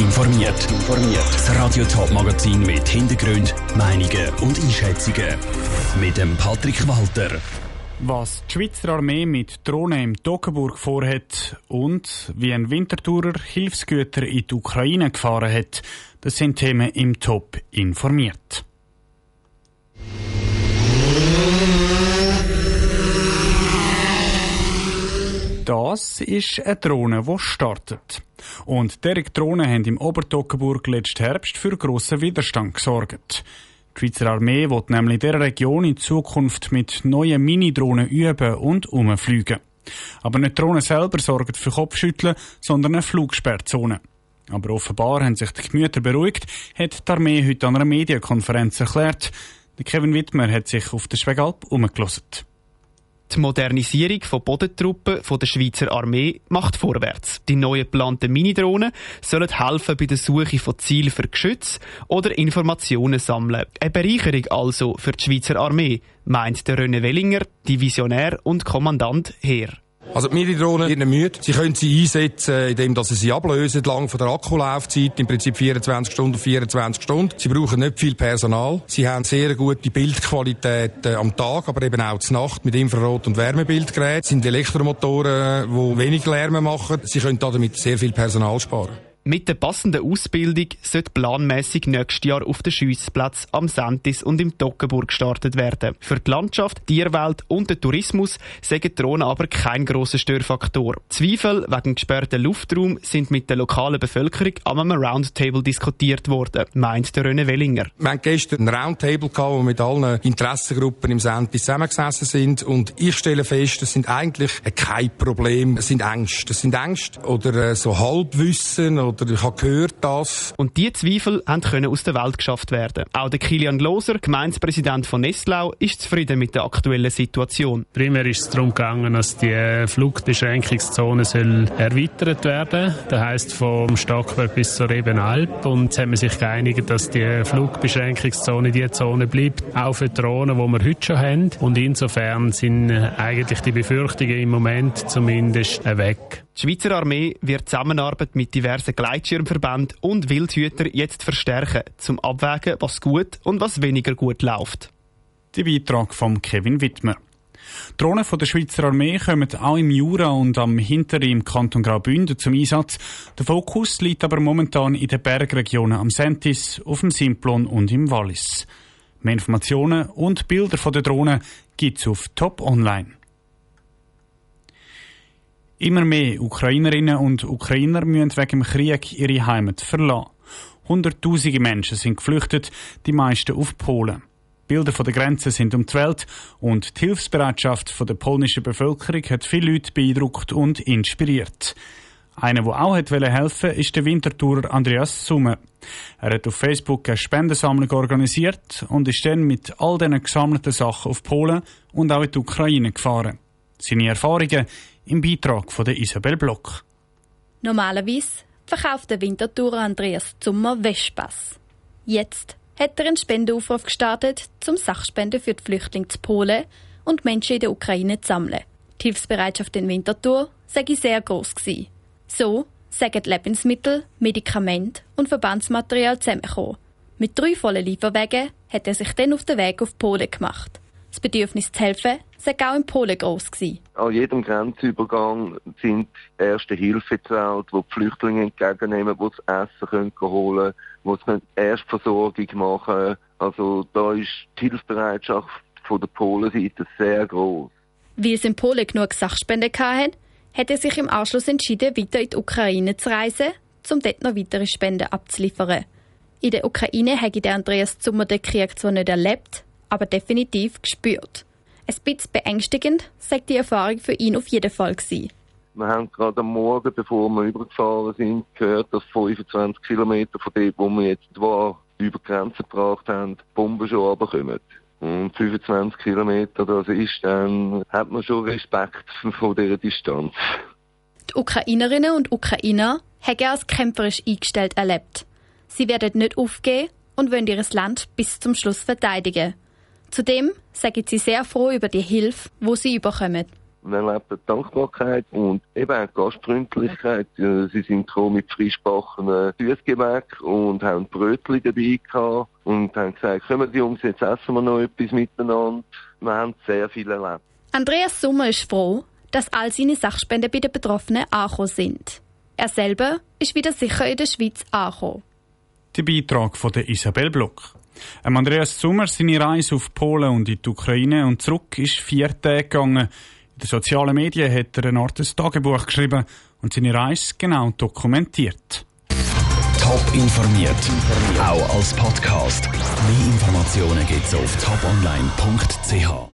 informiert. Das Radio Top Magazin mit Hintergrund, Meinungen und Einschätzungen mit dem Patrick Walter. Was die Schweizer Armee mit Drohnen im Toggenburg vorhat und wie ein Wintertourer Hilfsgüter in die Ukraine gefahren hat, das sind Themen im Top informiert. Das ist eine Drohne, die startet. Und diese Drohnen haben im Obertoggenburg letzten Herbst für grossen Widerstand gesorgt. Die Schweizer Armee wird nämlich in dieser Region in Zukunft mit neuen Mini-Drohnen üben und umfliegen. Aber nicht die Drohnen selber sorgen für Kopfschütteln, sondern eine Flugsperrzone. Aber offenbar haben sich die Gemüter beruhigt, hat die Armee heute an einer Medienkonferenz erklärt. Kevin Wittmer hat sich auf der Schwegalp umgelassen. Die Modernisierung von Bodentruppen von der Schweizer Armee macht vorwärts. Die neu geplanten Minidrohnen sollen helfen bei der Suche von Zielen für Geschütze oder Informationen sammeln. Eine Bereicherung also für die Schweizer Armee, meint der René Wellinger, Divisionär und Kommandant Heer. Also die Mini-Drohnen sind müde. Sie können sie einsetzen, indem sie sie ablösen, lang von der Akkulaufzeit, im Prinzip 24 Stunden, 24 Stunden. Sie brauchen nicht viel Personal. Sie haben sehr gute Bildqualität äh, am Tag, aber eben auch zur Nacht mit Infrarot- und Wärmebildgeräten. Es sind Elektromotoren, die wenig Lärm machen. Sie können damit sehr viel Personal sparen. Mit der passenden Ausbildung sollte planmäßig nächstes Jahr auf den Schiessplatz am Sentis und im Toggenburg gestartet werden. Für die Landschaft, Tierwelt und den Tourismus sagen Drohnen aber kein grosser Störfaktor. Zweifel wegen gesperrten Luftraum sind mit der lokalen Bevölkerung einem Roundtable diskutiert worden, meint der René Wellinger. Wir hatten gestern ein Roundtable gehabt, wo wir mit allen Interessengruppen im Sentis zusammengesessen sind und ich stelle fest, das sind eigentlich kein Problem, es sind Ängste. Das sind Ängste oder äh, so Halbwissen oder ich habe gehört das. Und diese Zweifel haben können aus der Welt geschafft werden. Auch der Kilian Loser, Gemeindepräsident von Nestlau, ist zufrieden mit der aktuellen Situation. Primär ist es darum gegangen, dass die Flugbeschränkungszone soll erweitert werden. Das heisst vom Stockwerk bis zur Rebenalp. Und jetzt haben wir sich geeinigt, dass die Flugbeschränkungszone die Zone bleibt, auch für Drohnen, die wir heute schon haben. Und insofern sind eigentlich die Befürchtungen im Moment zumindest weg. Die Schweizer Armee wird Zusammenarbeit mit diversen Gleitschirmverbänden und Wildhüter jetzt verstärken, zum Abwägen, was gut und was weniger gut läuft. Der Beitrag von Kevin Wittmer. Drohnen von der Schweizer Armee kommen auch im Jura und am Hinteren im Kanton Graubünden zum Einsatz. Der Fokus liegt aber momentan in den Bergregionen am Sentis, auf dem Simplon und im Wallis. Mehr Informationen und Bilder von der Drohnen gibt's auf Top Online. Immer mehr Ukrainerinnen und Ukrainer müssen wegen dem Krieg ihre Heimat verlassen. Hunderttausende Menschen sind geflüchtet, die meisten auf Polen. Bilder von der Grenze sind um die Welt und die Hilfsbereitschaft der polnischen Bevölkerung hat viele Leute beeindruckt und inspiriert. Einer, der auch helfen wollte, ist der Wintertourer Andreas Summe. Er hat auf Facebook eine Spendensammlung organisiert und ist dann mit all diesen gesammelten Sachen auf Polen und auch in die Ukraine gefahren. Seine Erfahrungen im Beitrag von der Isabel Block. Normalerweise verkauft der Wintertourer Andreas Zummer Vespas. Jetzt hat er einen Spendenaufruf gestartet, zum Sachspenden für die Flüchtlinge zu Polen und Menschen in der Ukraine zu sammeln. Die Hilfsbereitschaft in Winterthur sei sehr groß gewesen. So sagen Lebensmittel, Medikamente und Verbandsmaterial zusammengekommen. Mit drei vollen Lieferwegen hat er sich dann auf den Weg auf Polen gemacht. Das Bedürfnis zu helfen sei auch in Polen groß gewesen. An jedem Grenzübergang sind erste Hilfezelt, wo die Flüchtlinge entgegennehmen, wo sie Essen können holen wo sie Erstversorgung machen können. Also da ist die Hilfsbereitschaft von der Polenseite sehr groß. Wie es in Polen genug Sachspenden hatten, hat er sich im Anschluss entschieden, weiter in die Ukraine zu reisen, um dort noch weitere Spenden abzuliefern. In der Ukraine habe der Andreas Zummer den Krieg zwar nicht erlebt, aber definitiv gespürt. Ein bisschen beängstigend sagt die Erfahrung für ihn auf jeden Fall gewesen. Wir haben gerade am Morgen, bevor wir übergefahren sind, gehört, dass 25 Kilometer von dem, wo wir jetzt waren, über die Grenze gebracht haben, die Bomben schon runterkommen. Und 25 Kilometer, das ist dann, hat man schon Respekt vor dieser Distanz. Die Ukrainerinnen und Ukrainer haben als kämpferisch eingestellt erlebt. Sie werden nicht aufgeben und wollen ihr Land bis zum Schluss verteidigen. Zudem sagen sie sehr froh über die Hilfe, wo sie überkommen. Man erlebt Dankbarkeit und eben auch Gastfreundlichkeit. Sie sind gekommen mit frischbackenen Süßgebäck und haben Brötchen dabei gehabt und haben gesagt, kommen die Jungs, jetzt essen wir noch etwas miteinander. Wir haben sehr viel erlebt. Andreas Sommer ist froh, dass all seine Sachspenden bei den Betroffenen angekommen sind. Er selber ist wieder sicher in der Schweiz angekommen. Der Beitrag von der Isabel Block. Ähm Andreas Sommer seine Reise auf Polen und in die Ukraine und zurück ist vier Tage gegangen. In den sozialen Medien hat er eine Art Tagebuch geschrieben und seine Reise genau dokumentiert. Top informiert, auch als Podcast. Mehr Informationen gibt's auf toponline.ch.